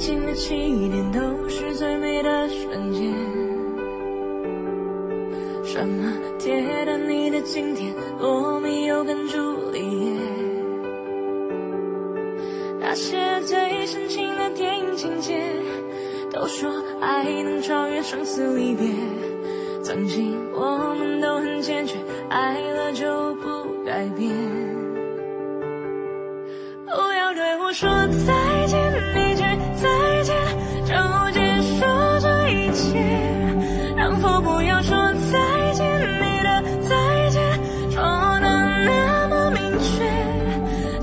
情的起点都是最美的瞬间。什么跌的你的今天，落寞。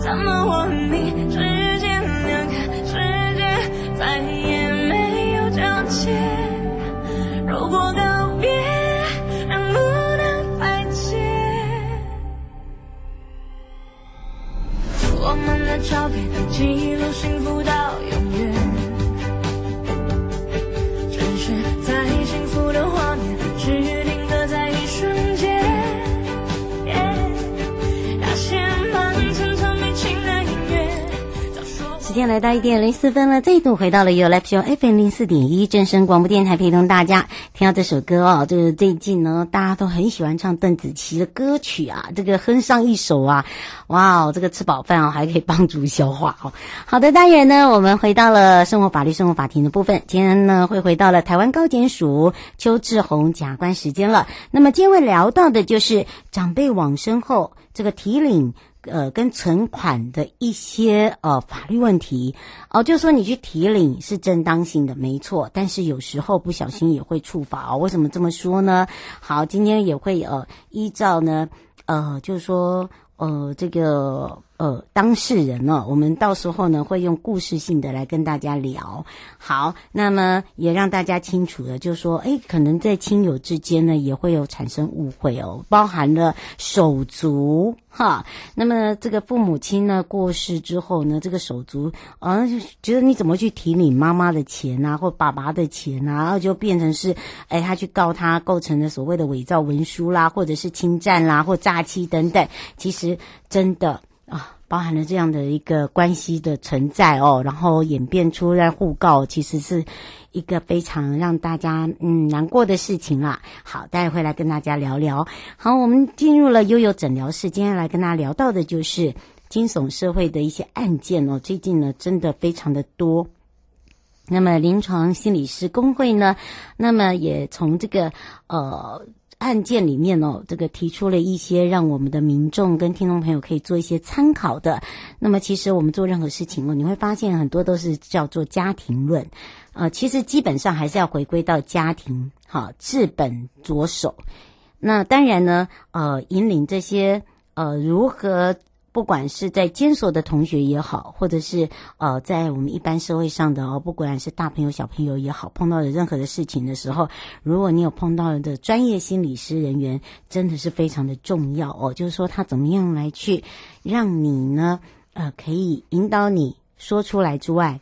怎么我和你之间两个世界再也没有交接如果告别能不能再见我们的照片记录幸福来到一点零四分了，再度回到了 YOYO Live Show FM 零四点一正声广播电台，陪同大家听到这首歌哦。就是最近呢，大家都很喜欢唱邓紫棋的歌曲啊，这个哼上一首啊，哇哦，这个吃饱饭哦，还可以帮助消化哦。好的，当然呢，我们回到了生活法律生活法庭的部分，今天呢会回到了台湾高检署邱志宏检察官时间了。那么今天会聊到的就是长辈往生后这个提领。呃，跟存款的一些呃法律问题哦，就说你去提领是正当性的，没错，但是有时候不小心也会触法哦。为什么这么说呢？好，今天也会呃依照呢呃，就是说呃这个。呃，当事人呢，我们到时候呢会用故事性的来跟大家聊。好，那么也让大家清楚的，就说，诶，可能在亲友之间呢也会有产生误会哦，包含了手足哈。那么这个父母亲呢过世之后呢，这个手足啊就觉得你怎么去提你妈妈的钱啊，或爸爸的钱啊，然后就变成是，诶，他去告他构成了所谓的伪造文书啦，或者是侵占啦，或诈欺等等。其实真的。啊，包含了这样的一个关系的存在哦，然后演变出来互告，其实是一个非常让大家嗯难过的事情啦。好，待会来跟大家聊聊。好，我们进入了悠悠诊疗室，今天来跟大家聊到的就是惊悚社会的一些案件哦。最近呢，真的非常的多。那么临床心理师工会呢，那么也从这个呃。案件里面哦，这个提出了一些让我们的民众跟听众朋友可以做一些参考的。那么，其实我们做任何事情哦，你会发现很多都是叫做家庭论，呃，其实基本上还是要回归到家庭，好，治本着手。那当然呢，呃，引领这些呃如何。不管是在监所的同学也好，或者是呃，在我们一般社会上的哦，不管是大朋友小朋友也好，碰到的任何的事情的时候，如果你有碰到的专业心理师人员，真的是非常的重要哦。就是说，他怎么样来去让你呢，呃，可以引导你说出来之外。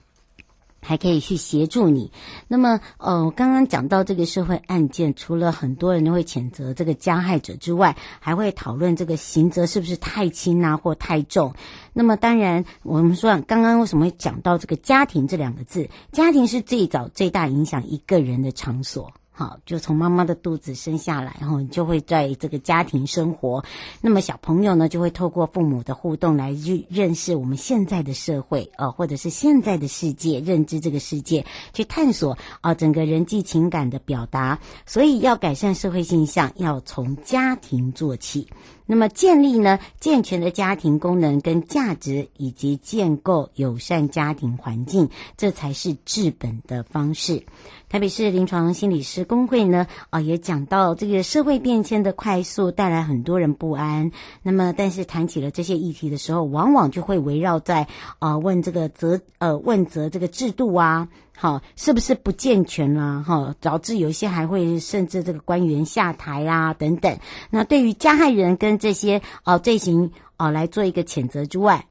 还可以去协助你。那么，呃，刚刚讲到这个社会案件，除了很多人都会谴责这个加害者之外，还会讨论这个刑责是不是太轻啊，或太重。那么，当然，我们说刚刚为什么会讲到这个家庭这两个字？家庭是最早最大影响一个人的场所。好，就从妈妈的肚子生下来，然后你就会在这个家庭生活。那么小朋友呢，就会透过父母的互动来去认识我们现在的社会，呃，或者是现在的世界，认知这个世界，去探索啊、整个人际情感的表达。所以要改善社会现象，要从家庭做起。那么建立呢健全的家庭功能跟价值，以及建构友善家庭环境，这才是治本的方式。台北市临床心理师公会呢，啊、也讲到这个社会变迁的快速带来很多人不安。那么，但是谈起了这些议题的时候，往往就会围绕在啊、呃，问这个责呃问责这个制度啊。好，是不是不健全了？哈，导致有一些还会甚至这个官员下台啊等等。那对于加害人跟这些哦罪行哦来做一个谴责之外。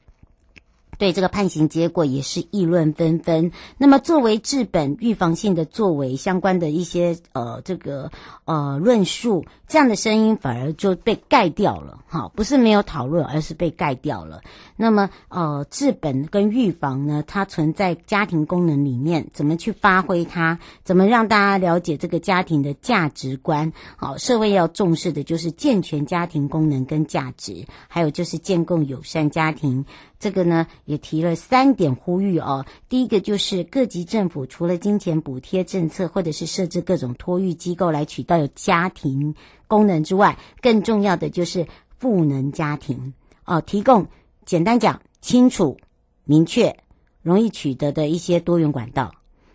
对这个判刑结果也是议论纷纷。那么，作为治本预防性的作为，相关的一些呃这个呃论述，这样的声音反而就被盖掉了。哈，不是没有讨论，而是被盖掉了。那么，呃，治本跟预防呢，它存在家庭功能里面，怎么去发挥它？怎么让大家了解这个家庭的价值观？好，社会要重视的就是健全家庭功能跟价值，还有就是建构友善家庭。这个呢，提了三点呼吁哦。第一个就是各级政府除了金钱补贴政策，或者是设置各种托育机构来取代有家庭功能之外，更重要的就是赋能家庭哦，提供简单讲清楚、明确、容易取得的一些多元管道，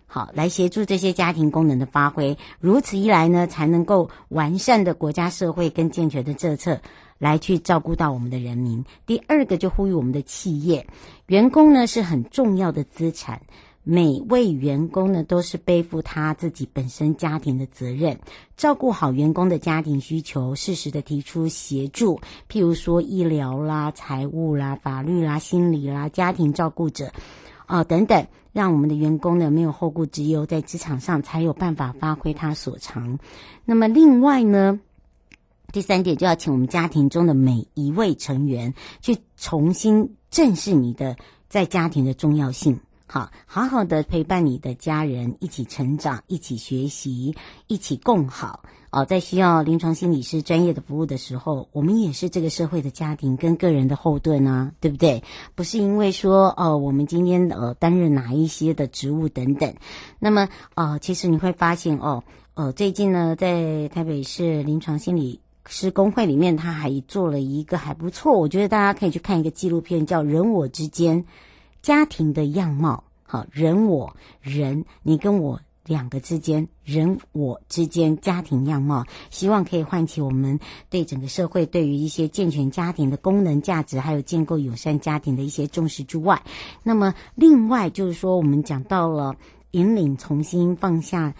好，来协助这些家庭功能的发挥。如此一来呢，才能够完善的国家社会跟健全的政策。来去照顾到我们的人民。第二个就呼吁我们的企业员工呢，是很重要的资产，每位员工呢都是背负他自己本身家庭的责任，照顾好员工的家庭需求，适时的提出协助，譬如说医疗啦、财务啦、法律啦、心理啦、家庭照顾者啊、等等，让我们的员工呢没有后顾之忧，在职场上才有办法发挥他所长。那么另外呢，第三点就要请我们家庭中的每一位成员去重新正视你的在家庭的重要性，好，好好的陪伴你的家人一起成长，一起学习，一起共好。哦，在需要临床心理师专业的服务的时候，我们也是这个社会的家庭跟个人的后盾啊，对不对？不是因为说哦，我们今天呃担任哪一些的职务等等，那么呃，其实你会发现哦，呃，最近呢，在台北市临床心理。是公会里面，他还做了一个还不错，我觉得大家可以去看一个纪录片，叫《人我之间家庭的样貌》。好，人我人，你跟我两个之间，人我之间家庭样貌，希望可以唤起我们对整个社会对于一些健全家庭的功能价值，还有建构友善家庭的一些重视之外，那么另外就是说，我们讲到了引领重新放下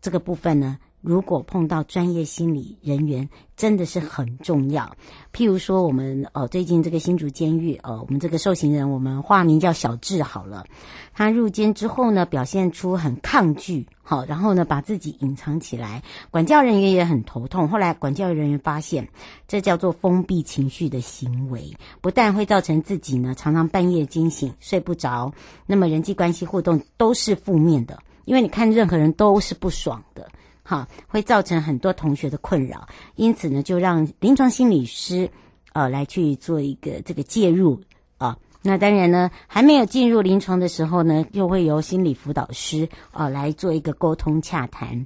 这个部分呢。如果碰到专业心理人员，真的是很重要。譬如说，我们呃最近这个新竹监狱，呃，我们这个受刑人，我们化名叫小智好了。他入监之后呢，表现出很抗拒，好，然后呢，把自己隐藏起来，管教人员也很头痛。后来管教人员发现，这叫做封闭情绪的行为，不但会造成自己呢常常半夜惊醒、睡不着，那么人际关系互动都是负面的，因为你看任何人都是不爽的。好，会造成很多同学的困扰，因此呢，就让临床心理师，呃，来去做一个这个介入啊。那当然呢，还没有进入临床的时候呢，又会由心理辅导师啊来做一个沟通洽谈，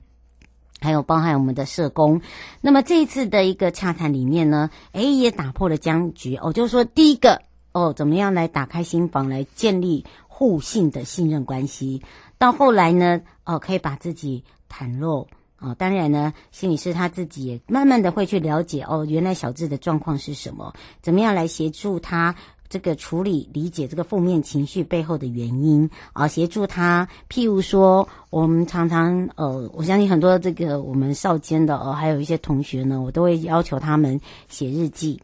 还有包含我们的社工。那么这一次的一个洽谈里面呢，诶，也打破了僵局哦，就是说第一个哦，怎么样来打开心房，来建立互信的信任关系。到后来呢，哦，可以把自己袒露。哦，当然呢，心理师他自己也慢慢的会去了解哦，原来小智的状况是什么，怎么样来协助他这个处理、理解这个负面情绪背后的原因啊，协助他。譬如说，我们常常呃，我相信很多这个我们少监的哦，还有一些同学呢，我都会要求他们写日记。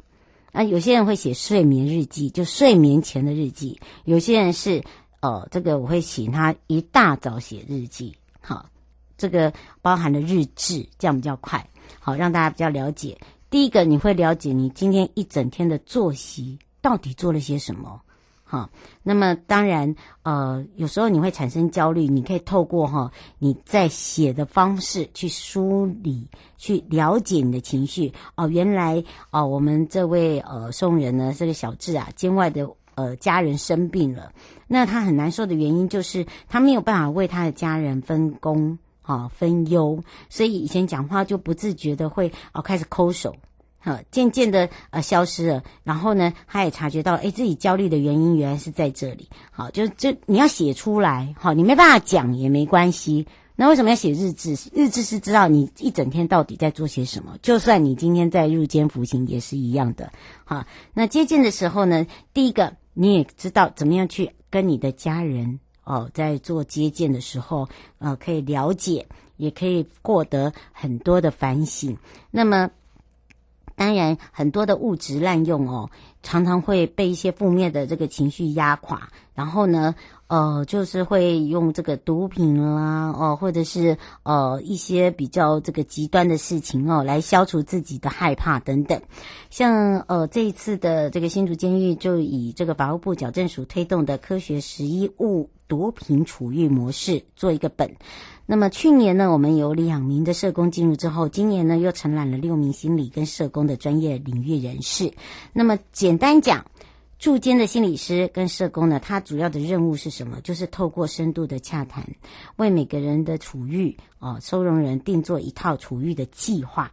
啊，有些人会写睡眠日记，就睡眠前的日记；有些人是呃，这个我会请他一大早写日记，好。这个包含了日志，这样比较快，好让大家比较了解。第一个，你会了解你今天一整天的作息到底做了些什么，哈，那么当然，呃，有时候你会产生焦虑，你可以透过哈你在写的方式去梳理、去了解你的情绪。哦，原来哦，我们这位呃送人呢，这个小智啊，监外的呃家人生病了，那他很难受的原因就是他没有办法为他的家人分工啊分忧，所以以前讲话就不自觉的会哦开始抠手。好，渐渐的呃消失了，然后呢，他也察觉到，诶，自己焦虑的原因原来是在这里。好，就就你要写出来，好，你没办法讲也没关系。那为什么要写日志？日志是知道你一整天到底在做些什么。就算你今天在入监服刑也是一样的。好，那接见的时候呢，第一个你也知道怎么样去跟你的家人哦，在做接见的时候，呃，可以了解，也可以获得很多的反省。那么。当然，很多的物质滥用哦，常常会被一些负面的这个情绪压垮。然后呢，呃，就是会用这个毒品啦，哦、或者是呃一些比较这个极端的事情哦，来消除自己的害怕等等。像呃这一次的这个新竹监狱，就以这个法务部矫正署推动的科学十一物毒品处遇模式做一个本。那么去年呢，我们有两名的社工进入之后，今年呢又承揽了六名心理跟社工的专业领域人士。那么简单讲，驻监的心理师跟社工呢，他主要的任务是什么？就是透过深度的洽谈，为每个人的处遇啊、呃，收容人定做一套处遇的计划、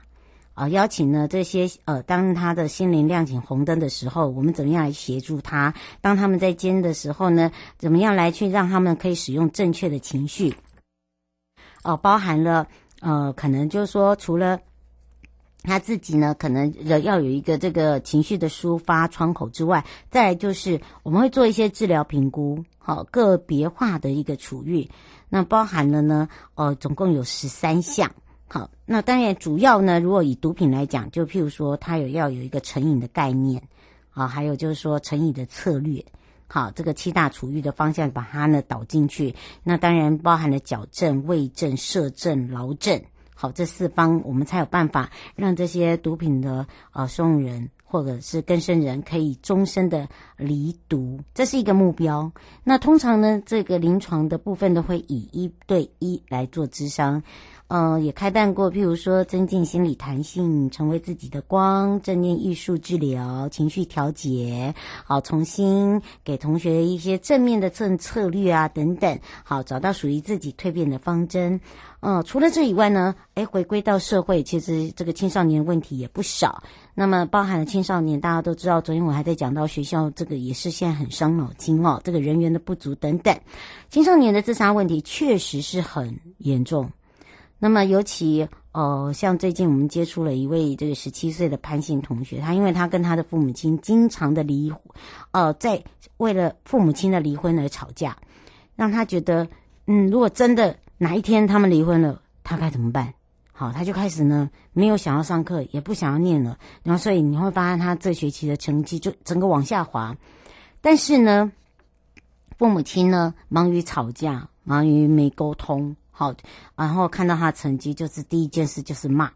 呃，邀请呢这些呃，当他的心灵亮起红灯的时候，我们怎么样来协助他？当他们在监的时候呢，怎么样来去让他们可以使用正确的情绪？哦，包含了呃，可能就是说，除了他自己呢，可能要有一个这个情绪的抒发窗口之外，再来就是我们会做一些治疗评估，好，个别化的一个处遇。那包含了呢，呃，总共有十三项。好，那当然主要呢，如果以毒品来讲，就譬如说，它有要有一个成瘾的概念，啊，还有就是说成瘾的策略。好，这个七大处遇的方向，把它呢导进去。那当然包含了矫正、慰正、社正、劳正。好，这四方我们才有办法让这些毒品的呃送人或者是更生人可以终身的离毒，这是一个目标。那通常呢，这个临床的部分都会以一对一来做咨商。嗯、呃，也开办过，譬如说增进心理弹性，成为自己的光，正念艺术治疗，情绪调节，好，重新给同学一些正面的策策略啊，等等，好，找到属于自己蜕变的方针。嗯、除了这以外呢，诶，回归到社会，其实这个青少年问题也不少。那么包含了青少年，大家都知道，昨天我还在讲到学校这个也是现在很伤脑筋哦，这个人员的不足等等，青少年的自杀问题确实是很严重。那么，尤其呃，像最近我们接触了一位这个十七岁的潘姓同学，他因为他跟他的父母亲经常的离，呃，在为了父母亲的离婚而吵架，让他觉得，嗯，如果真的哪一天他们离婚了，他该怎么办？好，他就开始呢，没有想要上课，也不想要念了，然后所以你会发现他这学期的成绩就整个往下滑。但是呢，父母亲呢，忙于吵架，忙于没沟通。好，然后看到他成绩，就是第一件事就是骂，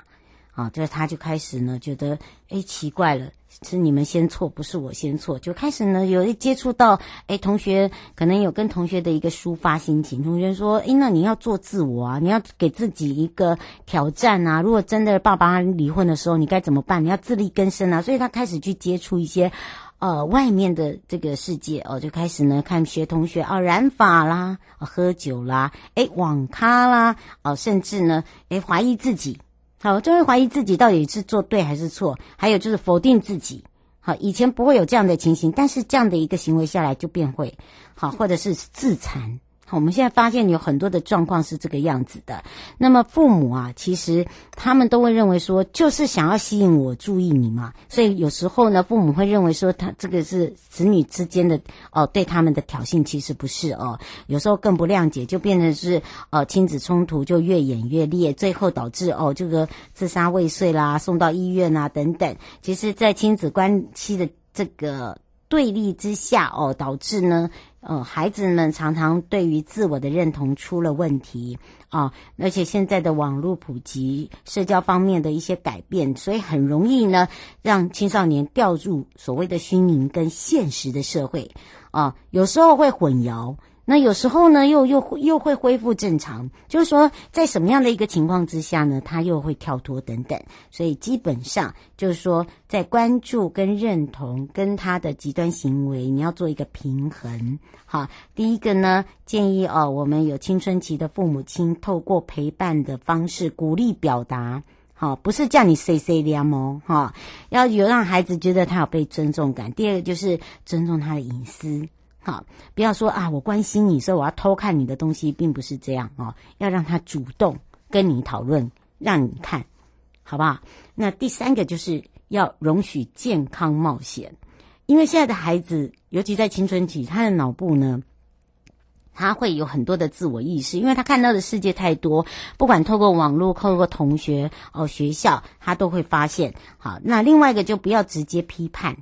啊，就是他就开始呢觉得，哎，奇怪了，是你们先错，不是我先错，就开始呢有一接触到，哎，同学可能有跟同学的一个抒发心情，同学说，哎，那你要做自我啊，你要给自己一个挑战啊，如果真的爸爸离婚的时候，你该怎么办？你要自力更生啊，所以他开始去接触一些。呃，外面的这个世界哦，就开始呢看学同学啊染发啦，喝酒啦，诶网咖啦，哦，甚至呢，诶怀疑自己，好，就会怀疑自己到底是做对还是错，还有就是否定自己，好，以前不会有这样的情形，但是这样的一个行为下来就变会，好，或者是自残。我们现在发现有很多的状况是这个样子的。那么父母啊，其实他们都会认为说，就是想要吸引我注意你嘛。所以有时候呢，父母会认为说，他这个是子女之间的哦，对他们的挑衅，其实不是哦。有时候更不谅解，就变成是呃亲子冲突就越演越烈，最后导致哦这个自杀未遂啦，送到医院啊等等。其实，在亲子关系的这个。对立之下哦，导致呢，呃，孩子们常常对于自我的认同出了问题啊，而且现在的网络普及、社交方面的一些改变，所以很容易呢，让青少年掉入所谓的虚拟跟现实的社会啊，有时候会混淆。那有时候呢，又又又会恢复正常，就是说，在什么样的一个情况之下呢，他又会跳脱等等，所以基本上就是说，在关注跟认同跟他的极端行为，你要做一个平衡。好，第一个呢，建议哦，我们有青春期的父母亲，透过陪伴的方式鼓励表达，好，不是叫你 say say 两毛哈，要有让孩子觉得他有被尊重感。第二个就是尊重他的隐私。好，不要说啊，我关心你，所以我要偷看你的东西，并不是这样哦。要让他主动跟你讨论，让你看，好不好？那第三个就是要容许健康冒险，因为现在的孩子，尤其在青春期，他的脑部呢，他会有很多的自我意识，因为他看到的世界太多，不管透过网络、透过同学哦、学校，他都会发现。好，那另外一个就不要直接批判。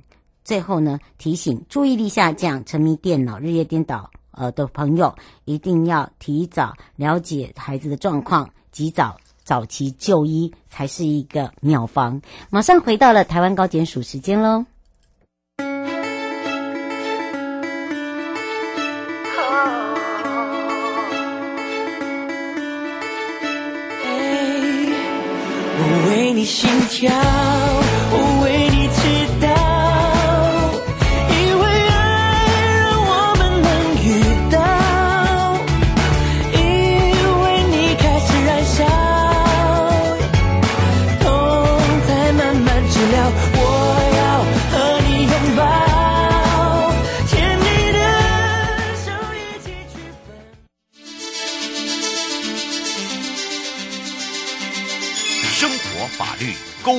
最后呢，提醒注意力下降、沉迷电脑、日夜颠倒呃的朋友，一定要提早了解孩子的状况，及早早期就医才是一个妙方。马上回到了台湾高检署时间喽。我为你心跳，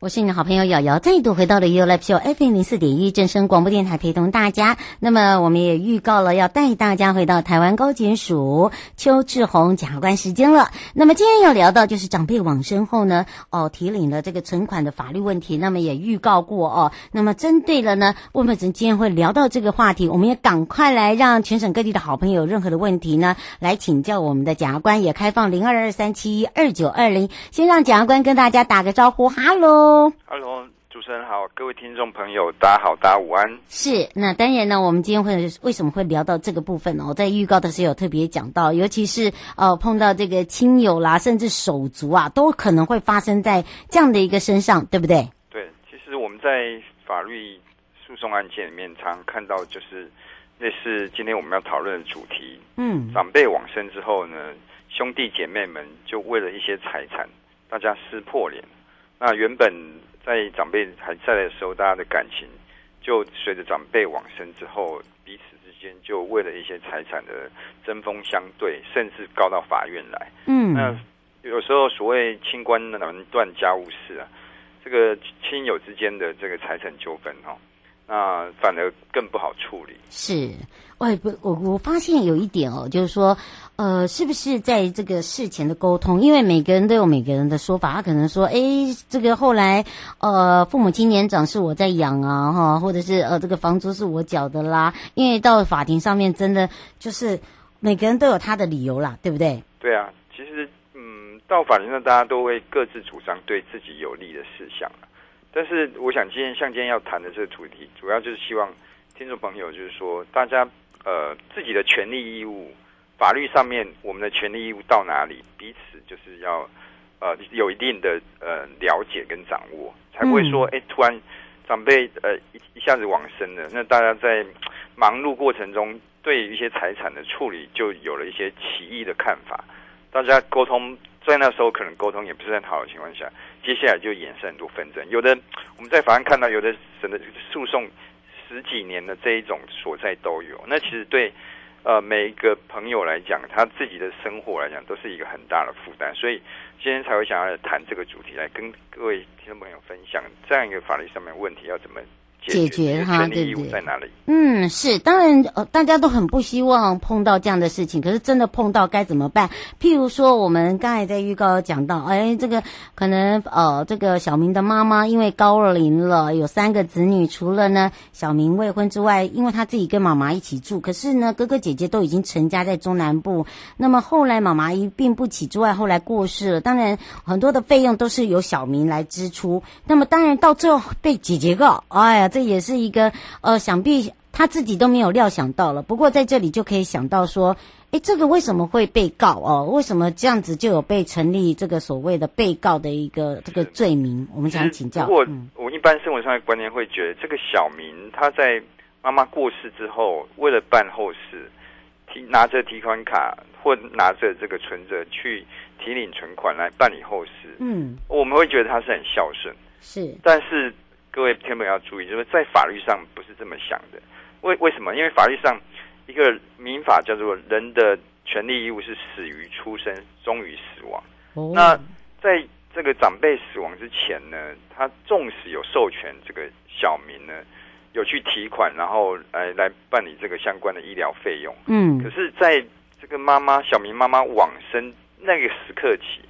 我是你的好朋友瑶瑶，再度回到了 U Live Show FM 零四点一正声广播电台，陪同大家。那么我们也预告了要带大家回到台湾高检署邱志宏检察官时间了。那么今天要聊到就是长辈往生后呢，哦提领了这个存款的法律问题。那么也预告过哦。那么针对了呢，为什么今天会聊到这个话题？我们也赶快来让全省各地的好朋友有任何的问题呢，来请教我们的检察官，也开放零二二三七一二九二零。先让检察官跟大家打个招呼，哈喽。Hello，主持人好，各位听众朋友，大家好，大家午安。是，那当然呢，我们今天会为什么会聊到这个部分呢？我在预告的时候有特别讲到，尤其是呃碰到这个亲友啦，甚至手足啊，都可能会发生在这样的一个身上，对不对？对，其实我们在法律诉讼案件里面常常看到，就是类似今天我们要讨论的主题，嗯，长辈往生之后呢，兄弟姐妹们就为了一些财产，大家撕破脸。那原本在长辈还在的时候，大家的感情就随着长辈往生之后，彼此之间就为了一些财产的针锋相对，甚至告到法院来。嗯，那有时候所谓清官难断家务事啊，这个亲友之间的这个财产纠纷哈。那反而更不好处理。是，喂，不，我我发现有一点哦，就是说，呃，是不是在这个事前的沟通？因为每个人都有每个人的说法，他可能说，哎，这个后来，呃，父母亲年长是我在养啊，哈，或者是呃，这个房租是我缴的啦。因为到法庭上面，真的就是每个人都有他的理由啦，对不对？对啊，其实，嗯，到法庭上，大家都会各自主张对自己有利的事项。但是，我想今天像今天要谈的这个主题，主要就是希望听众朋友就是说，大家呃自己的权利义务，法律上面我们的权利义务到哪里，彼此就是要呃有一定的呃了解跟掌握，才不会说哎、嗯、突然长辈呃一一下子往生了，那大家在忙碌过程中对于一些财产的处理就有了一些歧义的看法，大家沟通。在那时候可能沟通也不是很好的情况下，接下来就衍生很多纷争。有的我们在法院看到，有的审的诉讼十几年的这一种所在都有。那其实对呃每一个朋友来讲，他自己的生活来讲都是一个很大的负担。所以今天才会想要谈这个主题，来跟各位听众朋友分享这样一个法律上面问题要怎么解决哈，对不对？在哪里？嗯，是，当然，呃，大家都很不希望碰到这样的事情，可是真的碰到该怎么办？譬如说，我们刚才在预告讲到，哎，这个可能，呃，这个小明的妈妈因为高龄了，有三个子女，除了呢小明未婚之外，因为他自己跟妈妈一起住，可是呢哥哥姐姐都已经成家在中南部，那么后来妈妈一病不起之外，后来过世了，当然很多的费用都是由小明来支出，那么当然到最后被姐姐告，哎呀。这也是一个呃，想必他自己都没有料想到了。不过在这里就可以想到说，哎，这个为什么会被告哦？为什么这样子就有被成立这个所谓的被告的一个这个罪名？我们想请教。我我一般生活上的观念会觉得，这个小明他在妈妈过世之后，为了办后事，提拿着提款卡或拿着这个存折去提领存款来办理后事。嗯，我们会觉得他是很孝顺。是，但是。各位听众要注意，就是在法律上不是这么想的。为为什么？因为法律上一个民法叫做“人的权利义务是始于出生，终于死亡”。哦。那在这个长辈死亡之前呢，他纵使有授权这个小民呢，有去提款，然后来来办理这个相关的医疗费用。嗯。可是，在这个妈妈小明妈妈往生那个时刻起。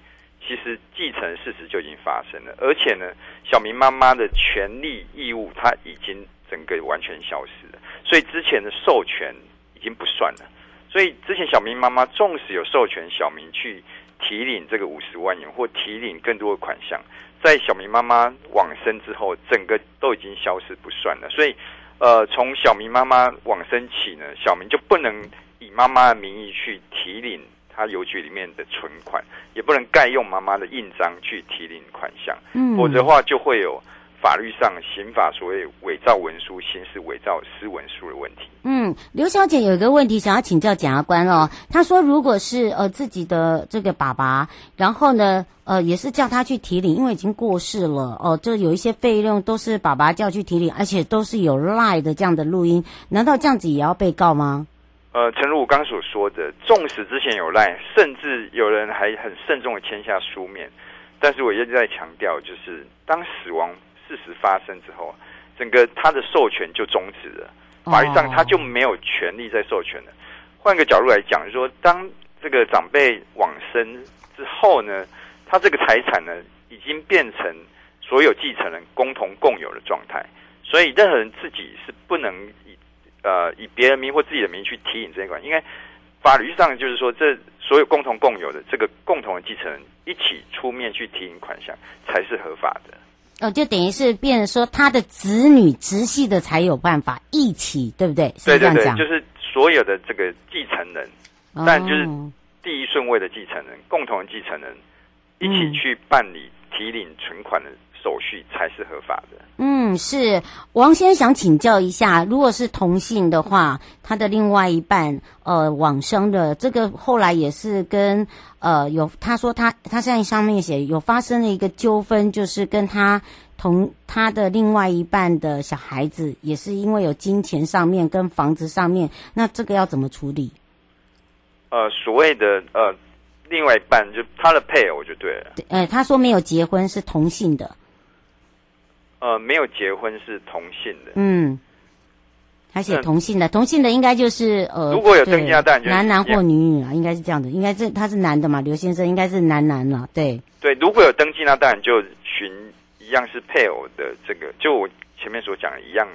其实继承事实就已经发生了，而且呢，小明妈妈的权利义务，她已经整个完全消失了，所以之前的授权已经不算了。所以之前小明妈妈纵使有授权小明去提领这个五十万元或提领更多的款项，在小明妈妈往生之后，整个都已经消失不算了。所以，呃，从小明妈妈往生起呢，小明就不能以妈妈的名义去提领。他邮局里面的存款也不能盖用妈妈的印章去提领款项，嗯，否则的话就会有法律上刑法所谓伪造文书、刑事伪造私文书的问题。嗯，刘小姐有一个问题想要请教检察官哦，她说如果是呃自己的这个爸爸，然后呢呃也是叫他去提领，因为已经过世了哦，这有一些费用都是爸爸叫去提领，而且都是有赖的这样的录音，难道这样子也要被告吗？呃，诚如我刚所说的，纵使之前有赖，甚至有人还很慎重的签下书面，但是我一直在强调，就是当死亡事实发生之后，整个他的授权就终止了，法律上他就没有权利再授权了。换个角度来讲，就是说当这个长辈往生之后呢，他这个财产呢，已经变成所有继承人共同共有的状态，所以任何人自己是不能以。呃，以别人名或自己的名去提领这一款，应该法律上就是说，这所有共同共有的这个共同的继承人一起出面去提领款项才是合法的。哦，就等于是变成说，他的子女直系的才有办法一起，对不对？是这样讲。对对对，就是所有的这个继承人，哦、但就是第一顺位的继承人，共同的继承人一起去办理提领存款的。手续才是合法的。嗯，是王先生想请教一下，如果是同性的话，他的另外一半呃往生的这个后来也是跟呃有他说他他现在上面写有发生了一个纠纷，就是跟他同他的另外一半的小孩子也是因为有金钱上面跟房子上面，那这个要怎么处理？呃，所谓的呃另外一半就他的配偶就对了。呃，他说没有结婚是同性的。呃，没有结婚是同性的，嗯，他写同性的，同性的应该就是呃，如果有登记那当然男男或女女啊，应该是这样的，应该是他是男的嘛，刘先生应该是男男了，对，对，如果有登记那当然就寻一样是配偶的这个，就我前面所讲的一样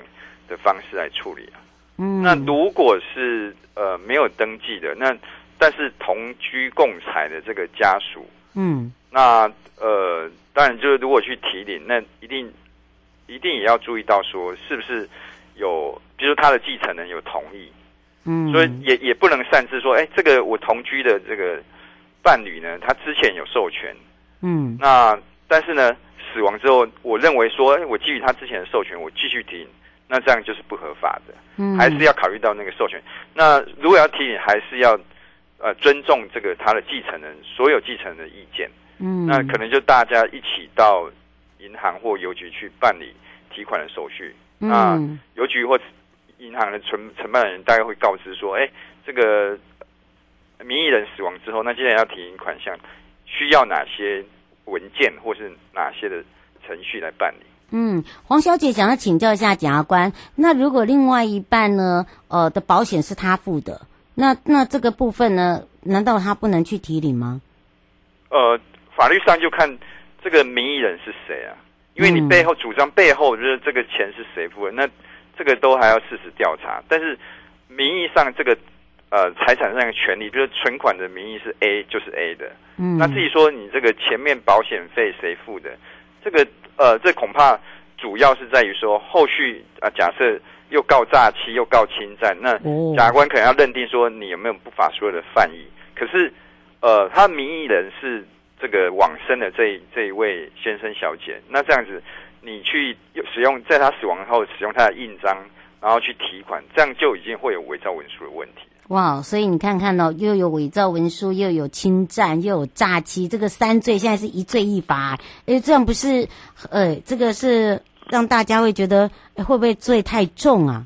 的方式来处理啊，嗯，那如果是呃没有登记的，那但是同居共财的这个家属，嗯，那呃当然就是如果去提领，那一定。一定也要注意到，说是不是有，比如说他的继承人有同意，嗯，所以也也不能擅自说，哎，这个我同居的这个伴侣呢，他之前有授权，嗯，那但是呢，死亡之后，我认为说，哎，我基于他之前的授权，我继续提领，那这样就是不合法的，嗯，还是要考虑到那个授权。那如果要提领，还是要呃尊重这个他的继承人所有继承人的意见，嗯，那可能就大家一起到。银行或邮局去办理提款的手续，那邮局或银行的承承办人大概会告知说：“哎，这个名义人死亡之后，那既然要提领款项，需要哪些文件或是哪些的程序来办理？”嗯，黄小姐想要请教一下检察官，那如果另外一半呢，呃的保险是他付的，那那这个部分呢，难道他不能去提领吗？呃，法律上就看这个名义人是谁啊，因为你背后主张背后就是这个钱是谁付的，那这个都还要事实调查。但是名义上这个呃财产上的权利，比如存款的名义是 A 就是 A 的，嗯，那至于说你这个前面保险费谁付的，这个。呃，这恐怕主要是在于说，后续啊，假设又告诈欺又告侵占，那法官可能要认定说你有没有不法所有的犯意。可是，呃，他名义人是这个往生的这这一位先生小姐，那这样子你去使用在他死亡后使用他的印章，然后去提款，这样就已经会有伪造文书的问题。哇，所以你看看哦，又有伪造文书，又有侵占，又有诈欺，这个三罪现在是一罪一罚，哎，这样不是，呃，这个是让大家会觉得会不会罪太重啊？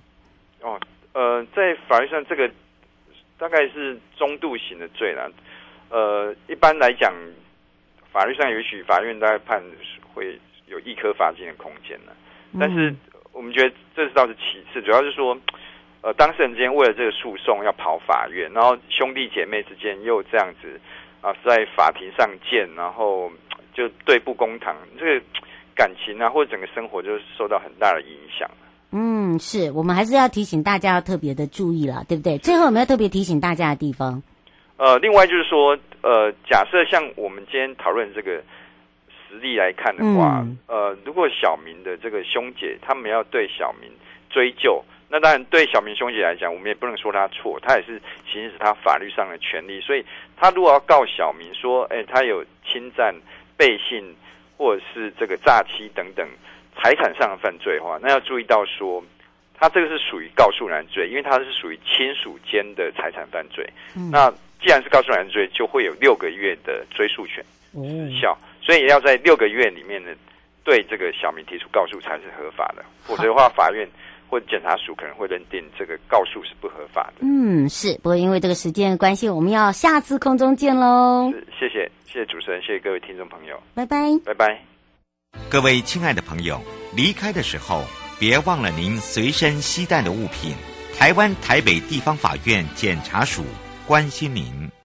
哦，呃，在法律上这个大概是中度型的罪啦，呃，一般来讲，法律上也许法院大概判会有一颗罚金的空间呢，但是我们觉得这是倒是其次，主要是说。呃，当事人之间为了这个诉讼要跑法院，然后兄弟姐妹之间又这样子啊，在法庭上见，然后就对簿公堂，这个感情啊，或者整个生活就受到很大的影响。嗯，是我们还是要提醒大家要特别的注意了，对不对？最后有没有特别提醒大家的地方。呃，另外就是说，呃，假设像我们今天讨论这个实例来看的话，嗯、呃，如果小明的这个兄姐他们要对小明追究。那当然，对小明兄姐来讲，我们也不能说他错，他也是行使他法律上的权利。所以，他如果要告小明说，哎，他有侵占、背信或者是这个诈欺等等财产上的犯罪的话，那要注意到说，他这个是属于告诉人罪，因为他是属于亲属间的财产犯罪。嗯、那既然是告诉人罪，就会有六个月的追诉权时效，所以也要在六个月里面呢，对这个小明提出告诉才是合法的，否则的话，法院。或检察署可能会认定这个告诉是不合法的。嗯，是。不过因为这个时间的关系，我们要下次空中见喽。谢谢，谢谢主持人，谢谢各位听众朋友。拜拜，拜拜。各位亲爱的朋友，离开的时候别忘了您随身携带的物品。台湾台北地方法院检察署关心您。